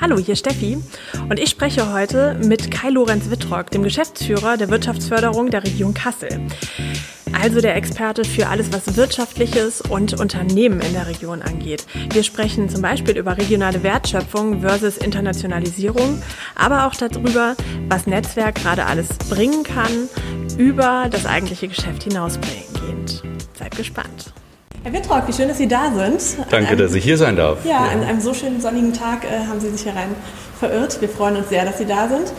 Hallo, hier Steffi und ich spreche heute mit Kai Lorenz Wittrock, dem Geschäftsführer der Wirtschaftsförderung der Region Kassel. Also der Experte für alles, was Wirtschaftliches und Unternehmen in der Region angeht. Wir sprechen zum Beispiel über regionale Wertschöpfung versus Internationalisierung, aber auch darüber, was Netzwerk gerade alles bringen kann, über das eigentliche Geschäft hinausgehend. Seid gespannt. Herr Wittrock, wie schön, dass Sie da sind. Danke, einem, dass ich hier sein darf. Ja, ja, an einem so schönen sonnigen Tag äh, haben Sie sich hier rein verirrt. Wir freuen uns sehr, dass Sie da sind.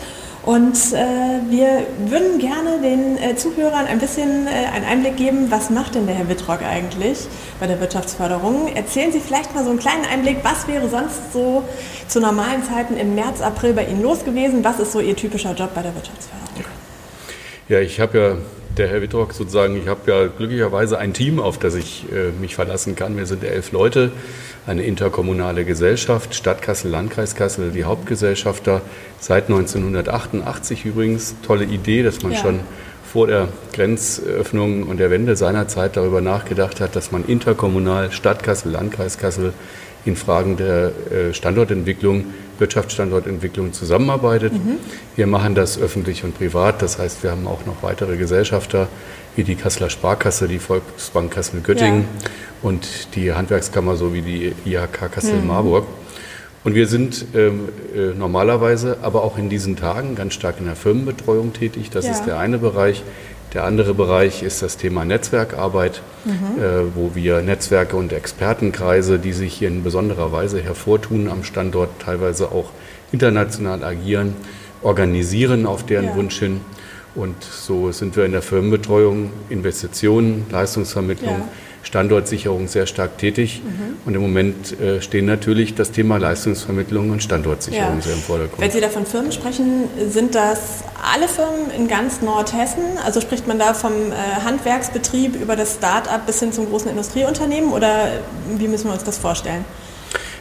Und äh, wir würden gerne den äh, Zuhörern ein bisschen äh, einen Einblick geben, was macht denn der Herr Wittrock eigentlich bei der Wirtschaftsförderung? Erzählen Sie vielleicht mal so einen kleinen Einblick, was wäre sonst so zu normalen Zeiten im März, April bei Ihnen los gewesen? Was ist so Ihr typischer Job bei der Wirtschaftsförderung? Ja, ich habe ja der Herr Wittrock sozusagen, ich habe ja glücklicherweise ein Team, auf das ich äh, mich verlassen kann. Wir sind elf Leute, eine interkommunale Gesellschaft, Stadt Kassel, Landkreis Kassel, die Hauptgesellschafter, seit 1988 übrigens. Tolle Idee, dass man ja. schon vor der Grenzöffnung und der Wende seinerzeit darüber nachgedacht hat, dass man interkommunal Stadt Kassel, Landkreis Kassel in Fragen der äh, Standortentwicklung, Wirtschaftsstandortentwicklung zusammenarbeitet. Mhm. Wir machen das öffentlich und privat. Das heißt, wir haben auch noch weitere Gesellschafter wie die Kasseler Sparkasse, die Volksbank Kassel-Göttingen ja. und die Handwerkskammer sowie die IHK Kassel-Marburg. Mhm. Und wir sind ähm, äh, normalerweise, aber auch in diesen Tagen ganz stark in der Firmenbetreuung tätig. Das ja. ist der eine Bereich. Der andere Bereich ist das Thema Netzwerkarbeit, mhm. äh, wo wir Netzwerke und Expertenkreise, die sich hier in besonderer Weise hervortun, am Standort teilweise auch international agieren, organisieren auf deren ja. Wunsch hin. Und so sind wir in der Firmenbetreuung, Investitionen, Leistungsvermittlung. Ja Standortsicherung sehr stark tätig. Mhm. Und im Moment äh, stehen natürlich das Thema Leistungsvermittlung und Standortsicherung ja. sehr im Vordergrund. Wenn Sie da von Firmen sprechen, sind das alle Firmen in ganz Nordhessen? Also spricht man da vom äh, Handwerksbetrieb über das Start-up bis hin zum großen Industrieunternehmen oder wie müssen wir uns das vorstellen?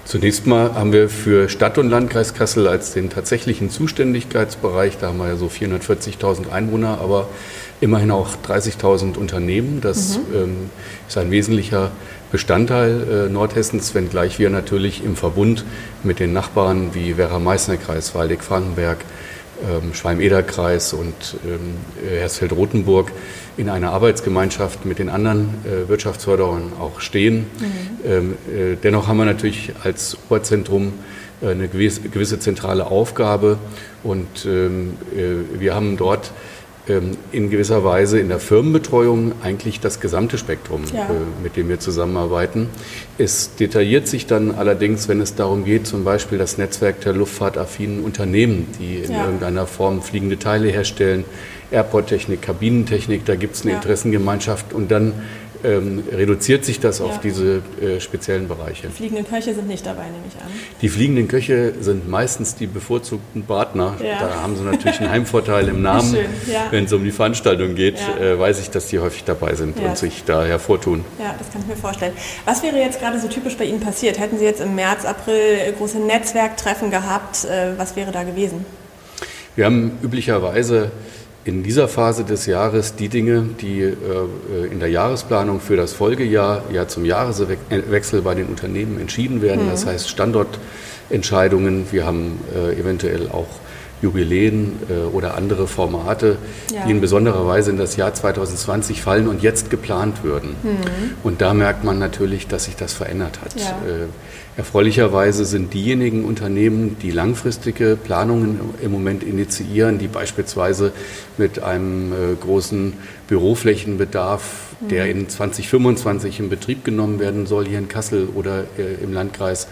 Zunächst mal haben wir für Stadt und Landkreis Kassel als den tatsächlichen Zuständigkeitsbereich, da haben wir ja so 440.000 Einwohner, aber immerhin auch 30.000 Unternehmen. Das mhm. ähm, ist ein wesentlicher Bestandteil äh, Nordhessens, wenngleich wir natürlich im Verbund mit den Nachbarn wie Werra-Meißner-Kreis, Waldeck-Frankenberg, ähm, Schwalm-Eder-Kreis und ähm, Hersfeld-Rotenburg in einer Arbeitsgemeinschaft mit den anderen äh, Wirtschaftsförderern auch stehen. Mhm. Ähm, äh, dennoch haben wir natürlich als Oberzentrum äh, eine gewisse, gewisse, zentrale Aufgabe und ähm, äh, wir haben dort in gewisser Weise in der Firmenbetreuung eigentlich das gesamte Spektrum, ja. Äh, mit dem wir zusammenarbeiten. Es detailliert sich dann allerdings, wenn es darum geht, zum Beispiel das Netzwerk der luftfahrtaffinen Unternehmen, die in ja. irgendeiner Form fliegende Teile herstellen, Airporttechnik, Kabinentechnik, da gibt es eine ja. Interessengemeinschaft und dann ähm, reduziert sich das ja. auf diese äh, speziellen Bereiche. Die fliegenden Köche sind nicht dabei, nehme ich an. Die fliegenden Köche sind meistens die bevorzugten Partner. Ja. Da haben sie natürlich einen Heimvorteil im Namen. Ja. Wenn es um die Veranstaltung geht, äh, weiß ich, dass die häufig dabei sind und sich da hervortun. Ja, das kann ich mir vorstellen. Was wäre jetzt gerade so typisch bei Ihnen passiert? Hätten Sie jetzt im März, April große Netzwerktreffen gehabt? Äh, was wäre da gewesen? Wir haben üblicherweise in dieser Phase des Jahres die Dinge, die äh, in der Jahresplanung für das Folgejahr, ja zum Jahreswechsel bei den Unternehmen entschieden werden. Mhm. Das heißt Standortentscheidungen. Wir haben äh, eventuell auch Jubiläen äh, oder andere Formate, ja. die in besonderer Weise in das Jahr 2020 fallen und jetzt geplant würden. Mhm. Und da merkt man natürlich, dass sich das verändert hat. Ja. Erfreulicherweise sind diejenigen Unternehmen, die langfristige Planungen im Moment initiieren, die beispielsweise mit einem äh, großen Büroflächenbedarf, der mhm. in 2025 in Betrieb genommen werden soll, hier in Kassel oder äh, im Landkreis,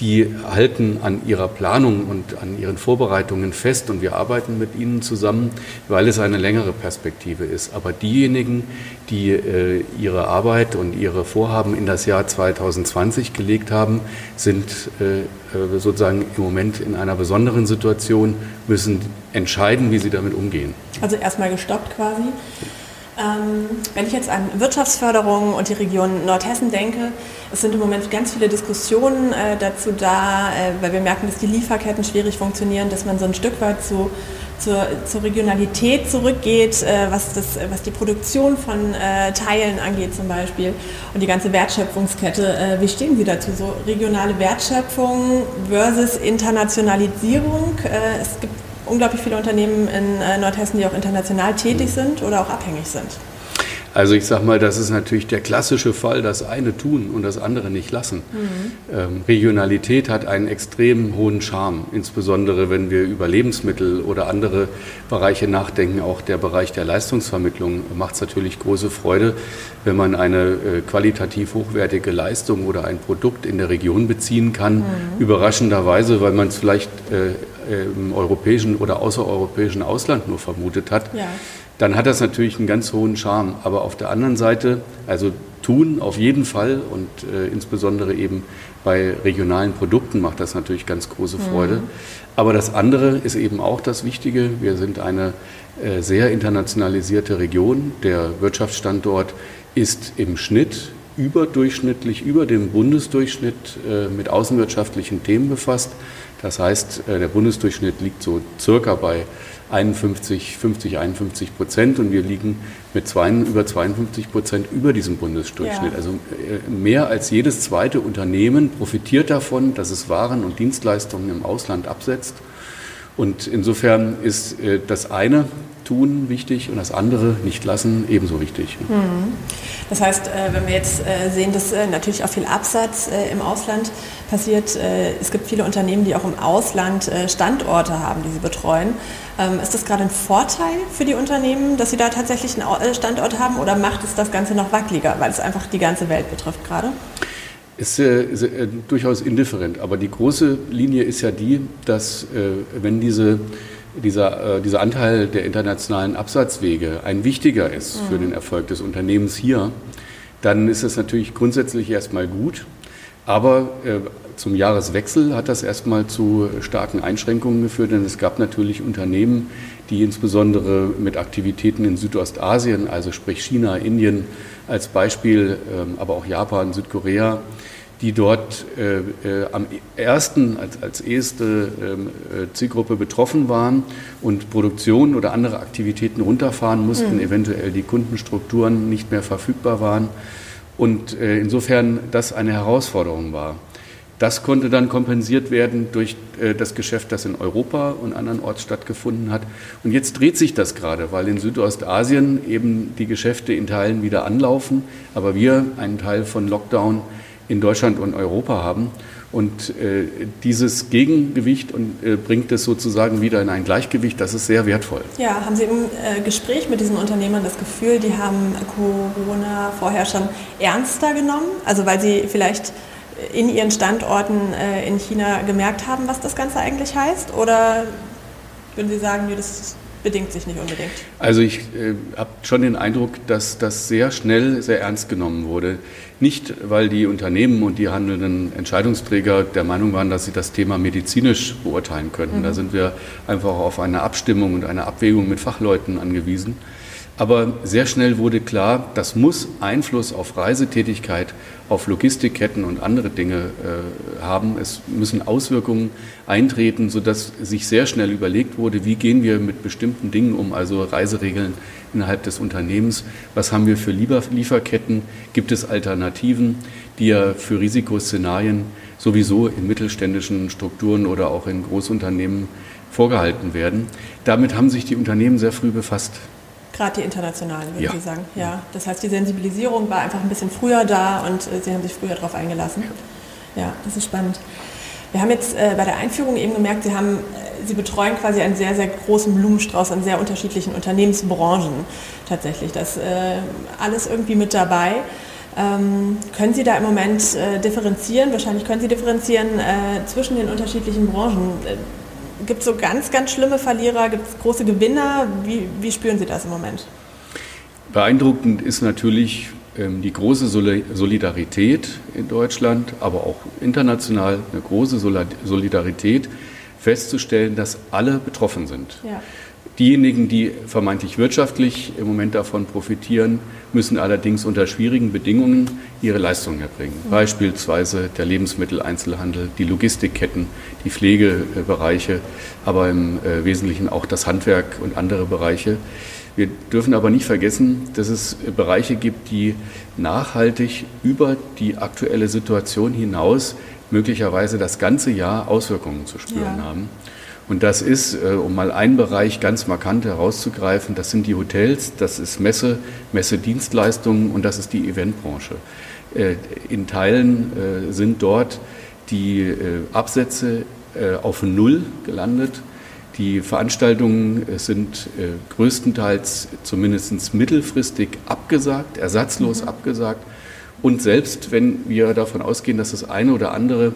die halten an ihrer Planung und an ihren Vorbereitungen fest und wir arbeiten mit ihnen zusammen, weil es eine längere Perspektive ist. Aber diejenigen, die äh, ihre Arbeit und ihre Vorhaben in das Jahr 2020 gelegt haben, sind äh, äh, sozusagen im Moment in einer besonderen Situation, müssen entscheiden, wie sie damit umgehen. Also erstmal gestoppt quasi. Ähm, wenn ich jetzt an Wirtschaftsförderung und die Region Nordhessen denke, es sind im Moment ganz viele Diskussionen äh, dazu da, äh, weil wir merken, dass die Lieferketten schwierig funktionieren, dass man so ein Stück weit zu, zur, zur Regionalität zurückgeht, äh, was, das, was die Produktion von Teilen angeht zum Beispiel und die ganze Wertschöpfungskette. Wie stehen Sie dazu? So regionale Wertschöpfung versus Internationalisierung. Es gibt unglaublich viele Unternehmen in äh, Nordhessen, die auch international tätig sind oder auch abhängig sind. Also ich sage mal, das ist natürlich der klassische Fall, das eine tun und das andere nicht lassen. Mhm. Ähm, Regionalität hat einen extrem hohen Charme, insbesondere wenn wir über Lebensmittel oder andere Bereiche nachdenken. Auch der Bereich der Leistungsvermittlung macht es natürlich große Freude, wenn man eine äh, qualitativ hochwertige Leistung oder ein Produkt in der Region beziehen kann. Mhm. Überraschenderweise, weil man es vielleicht äh, im europäischen oder außereuropäischen Ausland nur vermutet hat. Ja dann hat das natürlich einen ganz hohen Charme. Aber auf der anderen Seite, also tun auf jeden Fall und äh, insbesondere eben bei regionalen Produkten macht das natürlich ganz große Freude. Mhm. Aber das andere ist eben auch das Wichtige. Wir sind eine äh, sehr internationalisierte Region. Der Wirtschaftsstandort ist im Schnitt überdurchschnittlich, über dem Bundesdurchschnitt äh, mit außenwirtschaftlichen Themen befasst. Das heißt, äh, der Bundesdurchschnitt liegt so circa bei 51, 50, 51 Prozent und wir liegen mit zwei, über 52 Prozent über diesem Bundesdurchschnitt. Ja. Also äh, mehr als jedes zweite Unternehmen profitiert davon, dass es Waren und Dienstleistungen im Ausland absetzt. Und insofern ist äh, das eine tun wichtig und das andere nicht lassen ebenso wichtig. Mhm. Das heißt, äh, wenn wir jetzt äh, sehen, dass äh, natürlich auch viel Absatz im Ausland passiert, es gibt viele Unternehmen, die auch im Ausland Standorte haben, die sie betreuen. Ähm, ist das gerade ein Vorteil für die Unternehmen, dass sie da tatsächlich einen Standort haben oder macht es das Ganze noch wackeliger, weil es einfach die ganze Welt betrifft gerade? Ist, äh, ist äh, durchaus indifferent, aber die große Linie ist ja die, dass äh, wenn diese dieser, äh, dieser Anteil der internationalen Absatzwege ein wichtiger ist für den Erfolg des Unternehmens hier, dann ist es natürlich grundsätzlich erstmal gut. Aber äh, zum Jahreswechsel hat das erstmal zu starken Einschränkungen geführt, denn es gab natürlich Unternehmen, die insbesondere mit Aktivitäten in Südostasien, also sprich China, Indien als Beispiel, ähm, aber auch Japan, Südkorea, die dort äh, äh, am ersten, als, als erste ähm, äh, Zielgruppe betroffen waren und Produktion oder andere Aktivitäten runterfahren mussten, mhm. eventuell die Kundenstrukturen nicht mehr verfügbar waren und äh, insofern das eine Herausforderung war. Das konnte dann kompensiert werden durch äh, das Geschäft, das in Europa und andernorts stattgefunden hat. Und jetzt dreht sich das gerade, weil in Südostasien eben die Geschäfte in Teilen wieder anlaufen, aber wir einen Teil von Lockdown in Deutschland und Europa haben. Und äh, dieses Gegengewicht und, äh, bringt es sozusagen wieder in ein Gleichgewicht. Das ist sehr wertvoll. Ja, haben Sie im äh, Gespräch mit diesen Unternehmern das Gefühl, die haben Corona vorher schon ernster genommen? Also weil sie vielleicht in ihren Standorten äh, in China gemerkt haben, was das Ganze eigentlich heißt? Oder würden Sie sagen, nee, das bedingt sich nicht unbedingt? Also ich äh, habe schon den Eindruck, dass das sehr schnell sehr ernst genommen wurde. Nicht, weil die Unternehmen und die handelnden Entscheidungsträger der Meinung waren, dass sie das Thema medizinisch beurteilen könnten. Mhm. Da sind wir einfach auf eine Abstimmung und eine Abwägung mit Fachleuten angewiesen. Aber sehr schnell wurde klar, das muss Einfluss auf Reisetätigkeit, auf Logistikketten und andere Dinge äh, haben. Es müssen Auswirkungen eintreten, sodass sich sehr schnell überlegt wurde, wie gehen wir mit bestimmten Dingen um, also Reiseregeln innerhalb des Unternehmens. Was haben wir für Lieferketten? Gibt es Alternativen, die ja für Risikoszenarien sowieso in mittelständischen Strukturen oder auch in Großunternehmen vorgehalten werden? Damit haben sich die Unternehmen sehr früh befasst. Gerade die internationalen, würde ja. ich sagen. Ja, das heißt, die Sensibilisierung war einfach ein bisschen früher da und äh, Sie haben sich früher darauf eingelassen. Ja, das ist spannend. Wir haben jetzt äh, bei der Einführung eben gemerkt, Sie, haben, äh, Sie betreuen quasi einen sehr, sehr großen Blumenstrauß an sehr unterschiedlichen Unternehmensbranchen tatsächlich. Das äh, alles irgendwie mit dabei. Ähm, können Sie da im Moment äh, differenzieren? Wahrscheinlich können Sie differenzieren zwischen den unterschiedlichen Branchen Gibt es so ganz, ganz schlimme Verlierer? Gibt es große Gewinner? Wie, wie spüren Sie das im Moment? Beeindruckend ist natürlich ähm, die große Solidarität in Deutschland, aber auch international eine große Solidarität festzustellen, dass alle betroffen sind. Ja. Diejenigen, die vermeintlich wirtschaftlich im Moment davon profitieren, müssen allerdings unter schwierigen Bedingungen ihre Leistungen erbringen. Mhm. Beispielsweise der Lebensmitteleinzelhandel, die Logistikketten, die Pflegebereiche, aber im äh, Wesentlichen auch das Handwerk und andere Bereiche. Wir dürfen aber nicht vergessen, dass es Bereiche gibt, die nachhaltig über die aktuelle Situation hinaus möglicherweise das ganze Jahr Auswirkungen zu spüren ja. haben. Und das ist, äh, um mal einen Bereich ganz markant herauszugreifen, das sind die Hotels, das ist Messe, Messedienstleistungen und das ist die Eventbranche. Äh, in Teilen äh, sind dort die Absätze auf Null gelandet. Die Veranstaltungen sind größtenteils zumindest mittelfristig abgesagt, ersatzlos mhm. abgesagt. Und selbst wenn wir davon ausgehen, dass das eine oder andere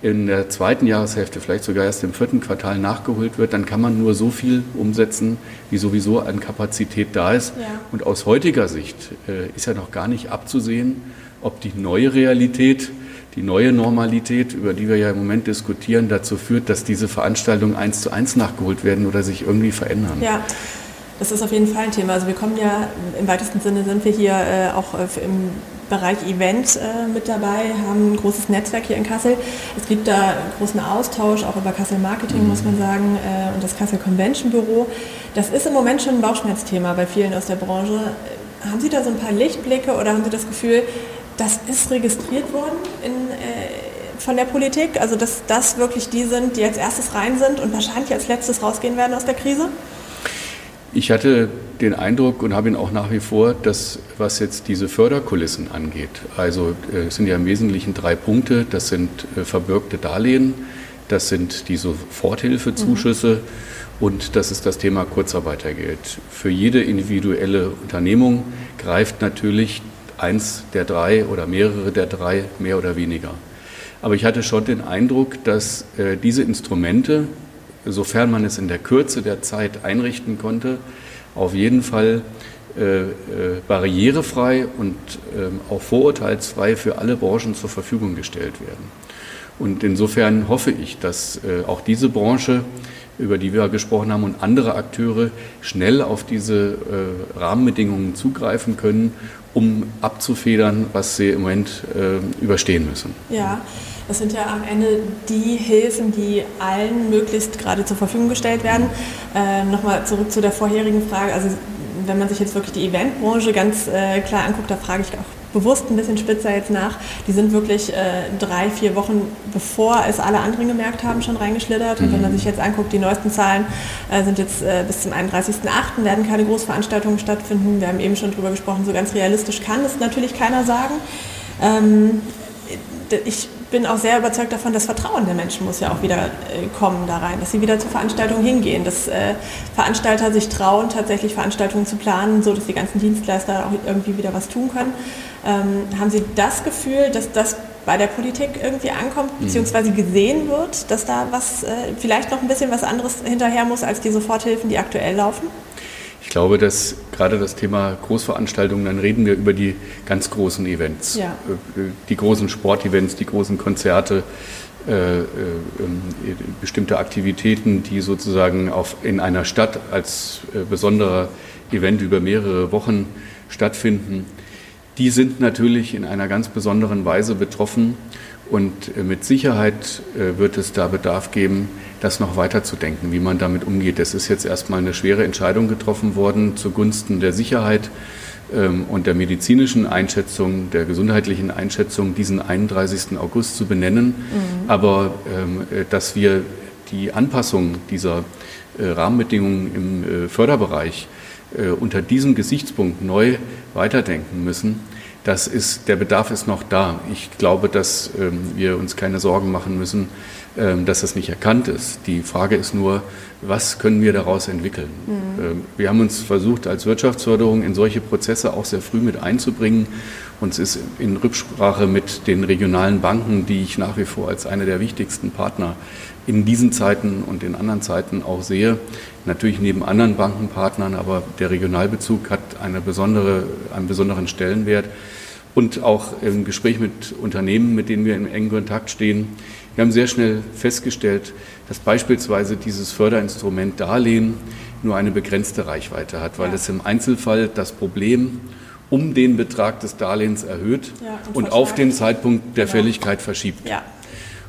in der zweiten Jahreshälfte, vielleicht sogar erst im vierten Quartal nachgeholt wird, dann kann man nur so viel umsetzen, wie sowieso an Kapazität da ist. Ja. Und aus heutiger Sicht äh, ist ja noch gar nicht abzusehen, ob die neue Realität, die neue Normalität, über die wir ja im Moment diskutieren, dazu führt, dass diese Veranstaltungen eins zu eins nachgeholt werden oder sich irgendwie verändern. Ja. Das ist auf jeden Fall ein Thema. Also wir kommen ja, im weitesten Sinne sind wir hier äh, auch äh, im Bereich Event äh, mit dabei, haben ein großes Netzwerk hier in Kassel. Es gibt da großen Austausch, auch über Kassel Marketing, muss man sagen, äh, und das Kassel Convention Büro. Das ist im Moment schon ein Bauchschmerzthema bei vielen aus der Branche. Haben Sie da so ein paar Lichtblicke oder haben Sie das Gefühl, das ist registriert worden in, äh, von der Politik? Also, dass das wirklich die sind, die als erstes rein sind und wahrscheinlich als letztes rausgehen werden aus der Krise? Ich hatte den Eindruck und habe ihn auch nach wie vor, dass was jetzt diese Förderkulissen angeht, also äh, es sind ja im Wesentlichen drei Punkte, das sind äh, verbürgte Darlehen, das sind die Soforthilfezuschüsse mhm. und das ist das Thema Kurzarbeitergeld. Für jede individuelle Unternehmung greift natürlich eins der drei oder mehrere der drei mehr oder weniger. Aber ich hatte schon den Eindruck, dass äh, diese Instrumente, sofern man es in der Kürze der Zeit einrichten konnte, auf jeden Fall äh, äh, barrierefrei und äh, auch vorurteilsfrei für alle Branchen zur Verfügung gestellt werden. Und insofern hoffe ich, dass äh, auch diese Branche, über die wir gesprochen haben, und andere Akteure schnell auf diese äh, Rahmenbedingungen zugreifen können, um abzufedern, was sie im Moment äh, überstehen müssen. Ja. Das sind ja am Ende die Hilfen, die allen möglichst gerade zur Verfügung gestellt werden. Äh, Nochmal zurück zu der vorherigen Frage. Also wenn man sich jetzt wirklich die Eventbranche ganz äh, klar anguckt, da frage ich auch bewusst ein bisschen spitzer jetzt nach. Die sind wirklich äh, drei, vier Wochen bevor es alle anderen gemerkt haben, schon reingeschlittert. Und wenn man mhm. sich jetzt anguckt, die neuesten Zahlen äh, sind jetzt äh, bis zum 31.08. werden keine Großveranstaltungen stattfinden. Wir haben eben schon drüber gesprochen, so ganz realistisch kann es natürlich keiner sagen. Ähm, ich bin auch sehr überzeugt davon, das Vertrauen der Menschen muss ja auch wieder äh, kommen da rein, dass sie wieder zur Veranstaltung hingehen, dass äh, Veranstalter sich trauen, tatsächlich Veranstaltungen zu planen, so dass die ganzen Dienstleister auch irgendwie wieder was tun können. Ähm, haben Sie das Gefühl, dass das bei der Politik irgendwie ankommt, mhm. beziehungsweise gesehen wird, dass da was, äh, vielleicht noch ein bisschen was anderes hinterher muss als die Soforthilfen, die aktuell laufen? Ich glaube, dass gerade das Thema Großveranstaltungen, dann reden wir über die ganz großen Events, ja. Äh, die großen Sportevents, die großen Konzerte, äh, äh, ähm, bestimmte Aktivitäten, die sozusagen auf, in einer Stadt als äh, besonderer Event über mehrere Wochen stattfinden. Die sind natürlich in einer ganz besonderen Weise betroffen und äh, mit Sicherheit äh, wird es da Bedarf geben, das noch weiter zu denken, wie man damit umgeht. Es ist jetzt erstmal eine schwere Entscheidung getroffen worden zugunsten der Sicherheit ähm, und der medizinischen Einschätzung, der gesundheitlichen Einschätzung, diesen 31. August zu benennen. Mhm. Aber ähm, äh, dass wir die Anpassung dieser Rahmenbedingungen im Förderbereich unter diesem Gesichtspunkt neu weiterdenken müssen, das ist, der Bedarf ist noch da. Ich glaube, dass ähm, wir uns keine Sorgen machen müssen, ähm, dass das nicht erkannt ist. Die Frage ist nur, was können wir daraus entwickeln? Mhm. Ähm, wir haben uns versucht, als Wirtschaftsförderung in solche Prozesse auch sehr früh mit einzubringen. Uns ist in Rücksprache mit den regionalen Banken, die ich nach wie vor als eine der wichtigsten Partner in diesen Zeiten und in anderen Zeiten auch sehe. Natürlich neben anderen Bankenpartnern, aber der Regionalbezug hat eine besondere, einen besonderen Stellenwert. Und auch im Gespräch mit Unternehmen, mit denen wir in engen Kontakt stehen, Wir haben sehr schnell festgestellt, dass beispielsweise dieses Förderinstrument Darlehen nur eine begrenzte Reichweite hat, weil ja. es im Einzelfall das Problem um den Betrag des Darlehens erhöht ja, und, und auf den Zeitpunkt der genau. Fälligkeit verschiebt. Ja.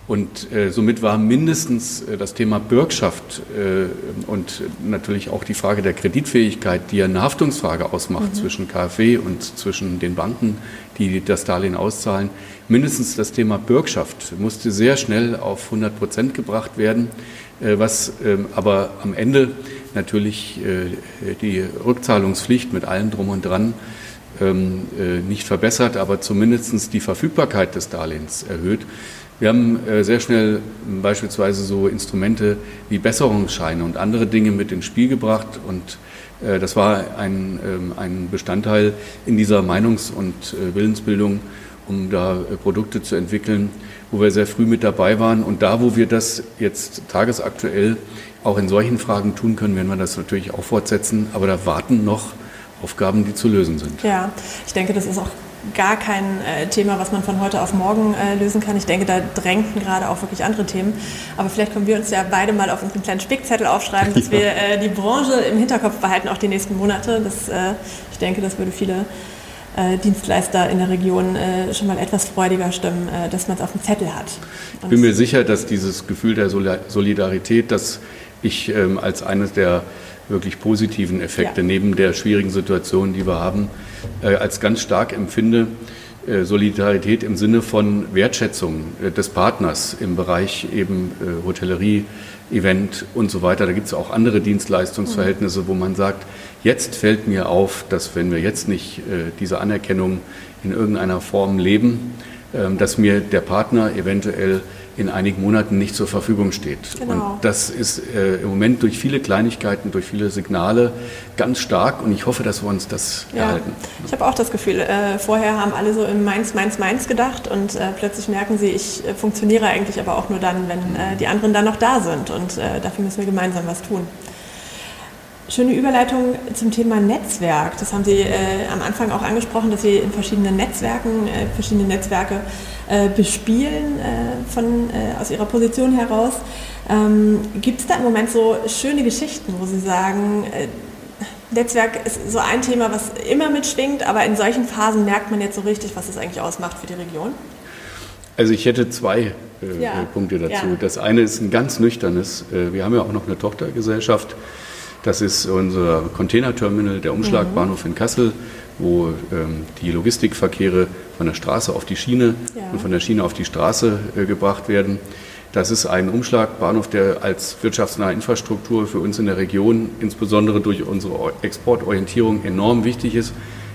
Und äh, somit war mindestens äh, das Thema Bürgschaft äh, und natürlich auch die Frage der Kreditfähigkeit, die ja eine Haftungsfrage ausmacht mhm. zwischen KfW und zwischen den Banken, die das Darlehen auszahlen, mindestens das Thema Bürgschaft musste sehr schnell auf 100 Prozent gebracht werden, äh, was ähm, aber am Ende natürlich äh, die Rückzahlungspflicht mit allem drum und dran ähm, äh, nicht verbessert, aber zumindest die Verfügbarkeit des Darlehens erhöht. Wir haben äh, sehr schnell beispielsweise so Instrumente wie Besserungsscheine und andere Dinge mit ins Spiel gebracht und äh, das war ein, ähm, ein Bestandteil in dieser Meinungs- und äh, Willensbildung, um da Produkte zu entwickeln, wo wir sehr früh mit dabei waren. Und da, wo wir das jetzt tagesaktuell auch in solchen Fragen tun können, werden wir das natürlich auch fortsetzen. Aber da warten noch Aufgaben, die zu lösen sind. Ja, ich denke, das ist auch gar kein äh, Thema, was man von heute auf morgen äh, lösen kann. Ich denke, da drängten gerade auch wirklich andere Themen. Aber vielleicht können wir uns ja beide mal auf unseren kleinen Spickzettel aufschreiben, dass wir äh, die Branche im Hinterkopf behalten, auch die nächsten Monate. Das, äh, ich denke, das würde viele äh, Dienstleister in der Region äh, schon mal etwas freudiger stimmen, dass man es auf dem Zettel hat. Und ich bin mir sicher, dass dieses Gefühl der Solidarität, das ich ähm, als eines der wirklich positiven Effekte ja. neben der schwierigen Situation, die wir haben, äh, als ganz stark empfinde. Äh, Solidarität im Sinne von Wertschätzung äh, des Partners im Bereich eben äh, Hotellerie, Event und so weiter. Da gibt es auch andere Dienstleistungsverhältnisse, wo man sagt, jetzt fällt mir auf, dass wenn wir jetzt nicht diese Anerkennung in irgendeiner Form leben, ähm, dass mir der Partner eventuell in einigen Monaten nicht zur Verfügung steht. Genau. Und das ist äh, im Moment durch viele Kleinigkeiten, durch viele Signale ganz stark und ich hoffe, dass wir uns das ja. erhalten. Ich habe auch das Gefühl, äh, vorher haben alle so im Mainz, Mainz, Mainz gedacht und äh, plötzlich merken sie, ich äh, funktioniere eigentlich aber auch nur dann, wenn äh, die anderen dann noch da sind und äh, dafür müssen wir gemeinsam was tun. Schöne Überleitung zum Thema Netzwerk. Das haben Sie äh, am Anfang auch angesprochen, dass Sie in verschiedenen Netzwerken, äh, verschiedene Netzwerke äh, bespielen äh, von, äh, aus Ihrer Position heraus. Ähm, Gibt es da im Moment so schöne Geschichten, wo Sie sagen, äh, Netzwerk ist so ein Thema, was immer mitschwingt, aber in solchen Phasen merkt man jetzt so richtig, was es eigentlich ausmacht für die Region? Also ich hätte zwei ja. Punkte dazu. Ja. Das eine ist ein ganz nüchternes. wir haben ja auch noch eine Tochtergesellschaft das ist unser Containerterminal, der Umschlagbahnhof in Kassel, wo ähm, die Logistikverkehre von der Straße auf die Schiene ja. und von der Schiene auf die Straße äh, gebracht werden. Das ist ein Umschlagbahnhof, der als wirtschaftsnahe Infrastruktur für uns in der Region, insbesondere durch unsere Exportorientierung, enorm wichtig ist.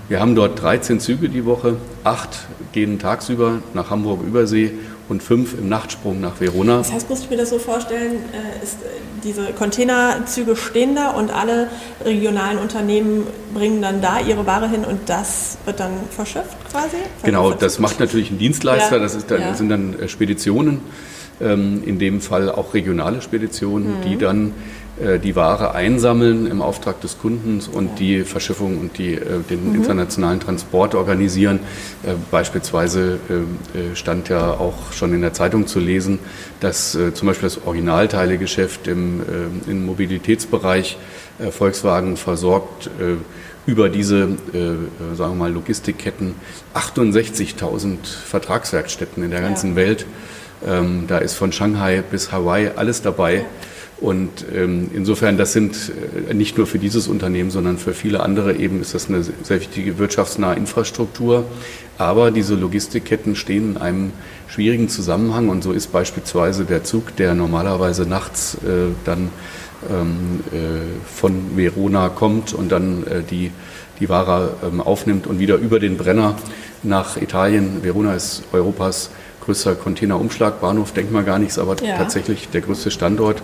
Wir haben dort 13 Züge die Woche, acht gehen tagsüber nach Hamburg-Übersee und fünf im Nachtsprung nach Verona. Das heißt, muss ich mir das so vorstellen, äh, ist, äh, diese Containerzüge stehen da und alle regionalen Unternehmen bringen dann da ihre Ware hin und das wird dann verschifft quasi? Genau, das macht natürlich ein Dienstleister, ja. das ist dann, ja. sind dann äh, Speditionen, ähm, in dem Fall auch regionale Speditionen, mhm. die dann die Ware einsammeln im Auftrag des Kundens und die Verschiffung und die, äh, den mhm. internationalen Transport organisieren. Äh, beispielsweise stand ja auch schon in der Zeitung zu lesen, dass zum Beispiel das Originalteilegeschäft im, im Mobilitätsbereich Volkswagen versorgt über diese, sagen wir mal, Logistikketten 68.000 Vertragswerkstätten in der ganzen ja. Welt. Ähm, da ist von Shanghai bis Hawaii alles dabei. Und ähm, insofern, das sind äh, nicht nur für dieses Unternehmen, sondern für viele andere eben ist das eine sehr wichtige wirtschaftsnahe Infrastruktur. Aber diese Logistikketten stehen in einem schwierigen Zusammenhang und so ist beispielsweise der Zug, der normalerweise nachts äh, dann ähm, äh, von Verona kommt und dann äh, die, die Ware ähm, aufnimmt und wieder über den Brenner nach Italien. Verona ist Europas größter Containerumschlagbahnhof, denkt man gar nichts, aber ja. tatsächlich der größte Standort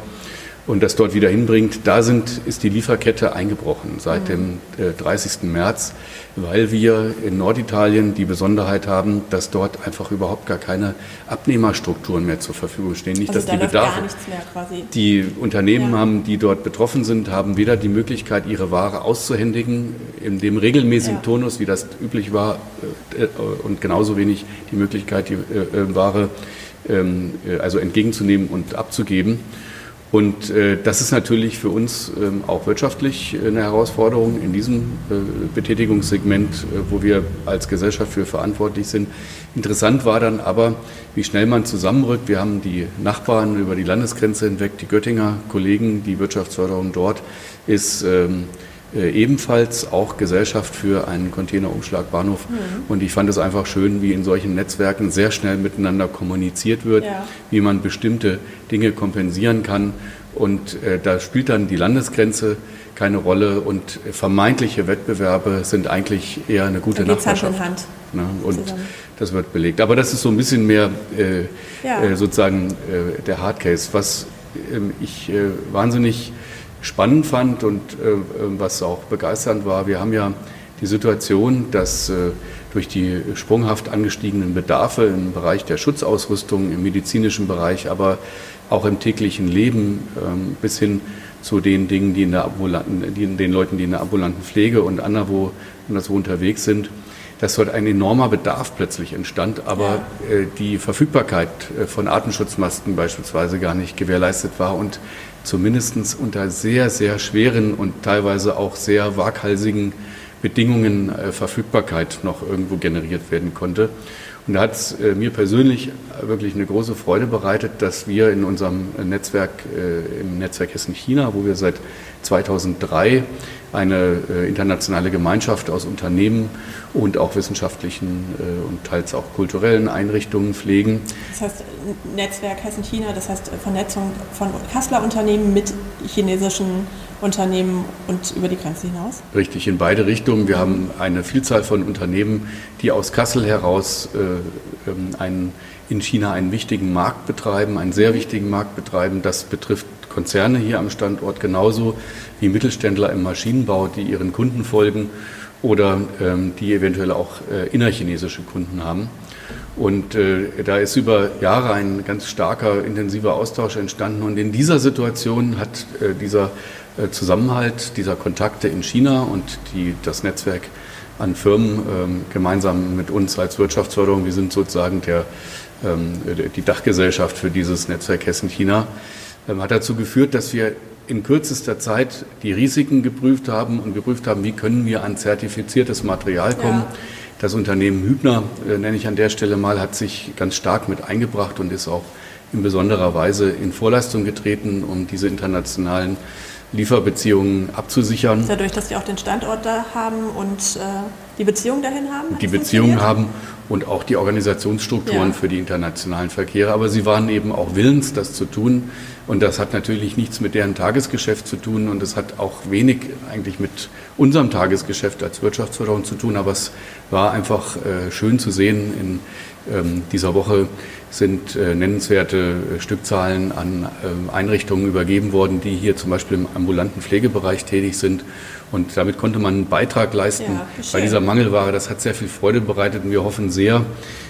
und das dort wieder hinbringt, da sind, ist die Lieferkette eingebrochen seit dem äh, 30. März, weil wir in Norditalien die Besonderheit haben, dass dort einfach überhaupt gar keine Abnehmerstrukturen mehr zur Verfügung stehen. Nicht, also dass da die Bedarfe, die Unternehmen ja. haben, die dort betroffen sind, haben weder die Möglichkeit, ihre Ware auszuhändigen in dem regelmäßigen ja. Tonus, wie das üblich war, äh, und genauso wenig die Möglichkeit, die äh, äh Ware ähm, äh, also entgegenzunehmen und abzugeben. Und äh, das ist natürlich für uns ähm, auch wirtschaftlich eine Herausforderung in diesem äh, Betätigungssegment, äh, wo wir als Gesellschaft für verantwortlich sind. Interessant war dann aber, wie schnell man zusammenrückt. Wir haben die Nachbarn über die Landesgrenze hinweg, die Göttinger Kollegen, die Wirtschaftsförderung dort ist ähm, äh, ebenfalls auch Gesellschaft für einen Containerumschlagbahnhof. Mhm. Und ich fand es einfach schön, wie in solchen Netzwerken sehr schnell miteinander kommuniziert wird, ja. wie man bestimmte Dinge kompensieren kann. Und äh, da spielt dann die Landesgrenze keine Rolle und vermeintliche Wettbewerbe sind eigentlich eher eine gute Nachbarschaft. Hand in Hand. Ne? Und zusammen. das wird belegt. Aber das ist so ein bisschen mehr äh, ja. äh, sozusagen äh, der Hardcase. Was ähm, ich äh, wahnsinnig spannend fand und äh, was auch begeisternd war, wir haben ja die Situation, dass äh, durch die sprunghaft angestiegenen Bedarfe im Bereich der Schutzausrüstung, im medizinischen Bereich, aber auch im täglichen Leben ähm, bis hin zu den Dingen, die in der ambulanten, die, den Leuten, die in der ambulanten Pflege und anderswo, anderswo unterwegs sind, dass dort ein enormer Bedarf plötzlich entstand, aber ja. äh, die Verfügbarkeit von Artenschutzmasken beispielsweise gar nicht gewährleistet war und zumindest unter sehr, sehr schweren und teilweise auch sehr waghalsigen Bedingungen äh, Verfügbarkeit noch irgendwo generiert werden konnte. Und da hat es äh, mir persönlich wirklich eine große Freude bereitet, dass wir in unserem Netzwerk, äh, im Netzwerk Hessen-China, wo wir seit 2003 eine äh, internationale Gemeinschaft aus Unternehmen und auch wissenschaftlichen äh, und teils auch kulturellen Einrichtungen pflegen. Das heißt Netzwerk Hessen-China, das heißt Vernetzung von Kasseler Unternehmen mit chinesischen Unternehmen und über die Grenze hinaus? Richtig, in beide Richtungen. Wir haben eine Vielzahl von Unternehmen, die aus Kassel heraus äh, ähm, einen, in China einen wichtigen Markt betreiben, einen sehr wichtigen Markt betreiben. Das betrifft Konzerne hier am Standort genauso wie Mittelständler im Maschinenbau, die ihren Kunden folgen oder ähm, die eventuell auch äh, innerchinesische Kunden haben. Und äh, da ist über Jahre ein ganz starker, intensiver Austausch entstanden. Und in dieser Situation hat äh, dieser äh, Zusammenhalt dieser Kontakte in China und die, das Netzwerk an Firmen ähm, gemeinsam mit uns als Wirtschaftsförderung, wir sind sozusagen der, die Dachgesellschaft für dieses Netzwerk Hessen-China, ähm, hat dazu geführt, dass wir in kürzester Zeit die Risiken geprüft haben und geprüft haben, wie können wir an zertifiziertes Material kommen. Ja. Das Unternehmen Hübner, äh, nenne ich an der Stelle mal, hat sich ganz stark mit eingebracht und ist auch in besonderer Weise in Vorleistung getreten, um diese internationalen Lieferbeziehungen abzusichern. Dadurch, dass Sie auch den Standort da haben und äh, die Beziehungen dahin haben? Die Beziehungen haben und auch die Organisationsstrukturen ja. für die internationalen Verkehre. Aber sie waren eben auch willens, das zu tun. Und das hat natürlich nichts mit deren Tagesgeschäft zu tun und es hat auch wenig eigentlich mit unserem Tagesgeschäft als Wirtschaftsförderung zu tun. Aber es war einfach äh, schön zu sehen in dieser Woche, sind äh, nennenswerte äh, Stückzahlen an äh, Einrichtungen übergeben worden, die hier zum Beispiel im ambulanten Pflegebereich tätig sind. Und damit konnte man einen Beitrag leisten ja, bei dieser Mangelware. Das hat sehr viel Freude bereitet und wir hoffen sehr,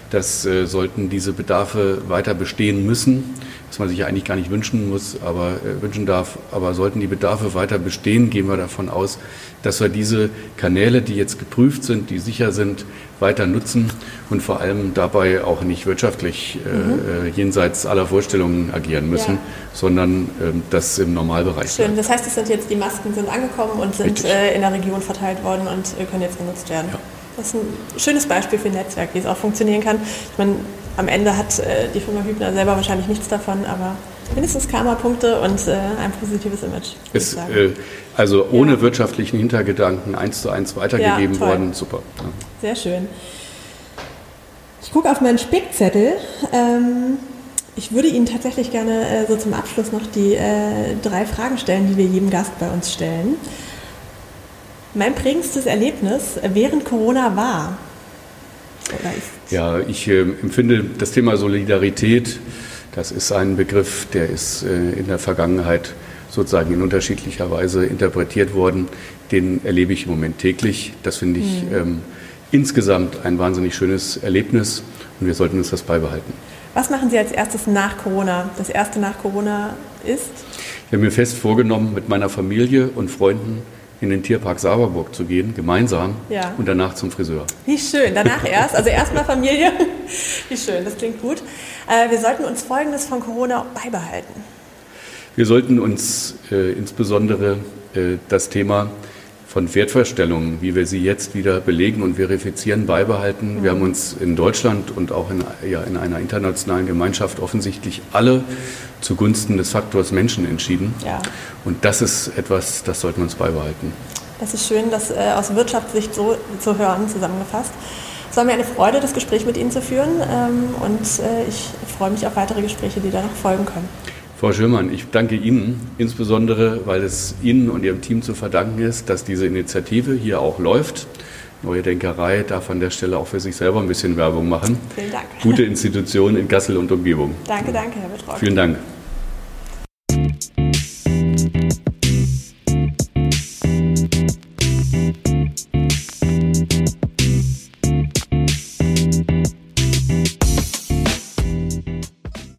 dass äh, sollten diese Bedarfe weiter bestehen müssen, was man sich ja eigentlich gar nicht wünschen muss, aber äh, wünschen darf, aber sollten die Bedarfe weiter bestehen, gehen wir davon aus, dass wir diese Kanäle, die jetzt geprüft sind, die sicher sind, weiter nutzen und vor allem dabei auch nicht wirtschaftlich äh, mhm. äh, jenseits aller Vorstellungen agieren müssen, ja. sondern äh, das im Normalbereich. Schön, das heißt, es sind jetzt die Masken sind angekommen und sind äh, in der Region verteilt worden und äh, können jetzt genutzt werden. Ja. Das ist ein schönes Beispiel für ein Netzwerk, wie es auch funktionieren kann. Ich meine, am Ende hat äh, die Firma Hübner selber wahrscheinlich nichts davon, aber mindestens Karma-Punkte und ein positives Image. Ist, also ohne ja. wirtschaftlichen Hintergedanken eins zu eins weitergegeben ja, worden. Super. Ja. Sehr schön. Ich gucke auf meinen Spickzettel. Ähm, ich würde Ihnen tatsächlich gerne äh, so zum Abschluss noch die äh, drei Fragen stellen, die wir jedem Gast bei uns stellen. Mein prägendstes Erlebnis während Corona war. Ja, ich äh, empfinde das Thema Solidarität, das ist ein Begriff, der ist äh, in der Vergangenheit sozusagen in unterschiedlicher Weise interpretiert worden. Den erlebe ich im Moment täglich. Das finde ich mhm. ähm, insgesamt ein wahnsinnig schönes Erlebnis und wir sollten uns das beibehalten. Was machen Sie als erstes nach Corona? Das erste nach Corona ist? Ich habe mir fest vorgenommen, mit meiner Familie und Freunden in den Tierpark Sauerburg zu gehen, gemeinsam ja. und danach zum Friseur. Wie schön, danach erst, also erstmal Familie Wie schön, das klingt gut. Äh, wir sollten uns Folgendes von Corona beibehalten. Wir sollten uns äh, insbesondere äh, das Thema von Wertvorstellungen, wie wir sie jetzt wieder belegen und verifizieren, beibehalten. Wir haben uns in Deutschland und auch in, ja, in einer internationalen Gemeinschaft offensichtlich alle zugunsten des Faktors Menschen entschieden. Ja. Und das ist etwas, das sollten wir uns beibehalten. Das ist schön, das äh, aus Wirtschaftssicht so zu hören, zusammengefasst. Es war mir eine Freude, das Gespräch mit Ihnen zu führen ähm, und äh, ich freue mich auf weitere Gespräche, die da noch folgen können. Frau Schirmann, ich danke Ihnen, insbesondere weil es Ihnen und Ihrem Team zu verdanken ist, dass diese Initiative hier auch läuft. Neue Denkerei darf an der Stelle auch für sich selber ein bisschen Werbung machen. Vielen Dank. Gute Institution in Kassel und Umgebung. Danke, danke, Herr Betrag. Vielen Dank.